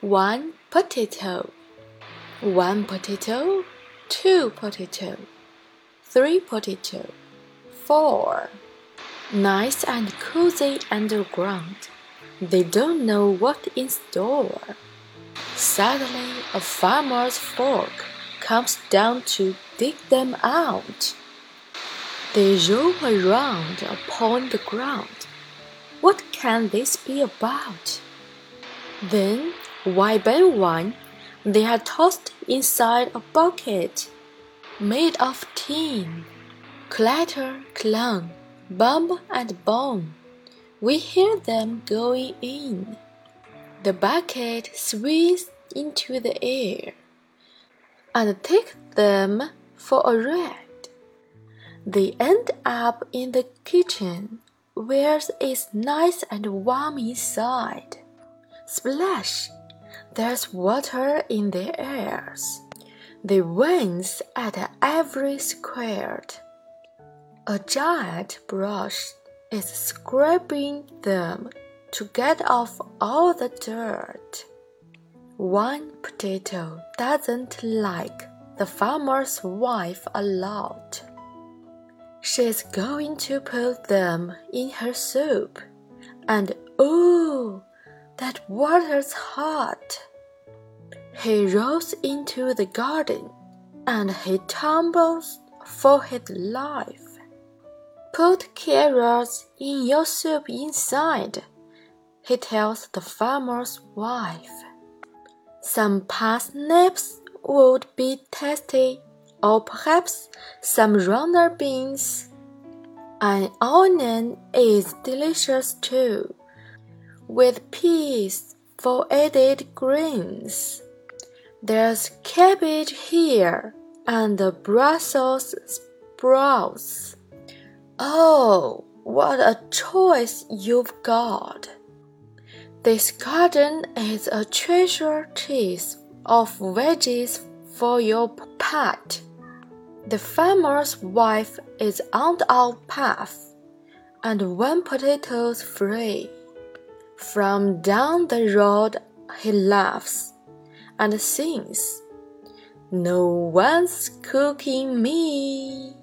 one potato, one potato, two potato, three potato, four. Nice and cozy underground. They don't know what in store. Suddenly, a farmer's fork comes down to dig them out. They roll around upon the ground. What can this be about? Then, one by one, they are tossed inside a bucket made of tin. Clatter, clang, bump, and bone. We hear them going in. The bucket swings into the air and take them for a ride. They end up in the kitchen where it's nice and warm inside. Splash! There's water in their ears. They wince at every square. A giant brush is scraping them to get off all the dirt. One potato doesn't like the farmer's wife a lot. She's going to put them in her soup, and oh, that water's hot. He rolls into the garden and he tumbles for his life. Put carrots in your soup inside, he tells the farmer's wife. Some parsnips would be tasty, or perhaps some runner beans. An onion is delicious too, with peas for added greens. There's cabbage here and the Brussels sprouts. Oh, what a choice you've got! This garden is a treasure chest of veggies for your pet. The farmer's wife is on our path, and one potato's free. From down the road he laughs and sings, No one's cooking me.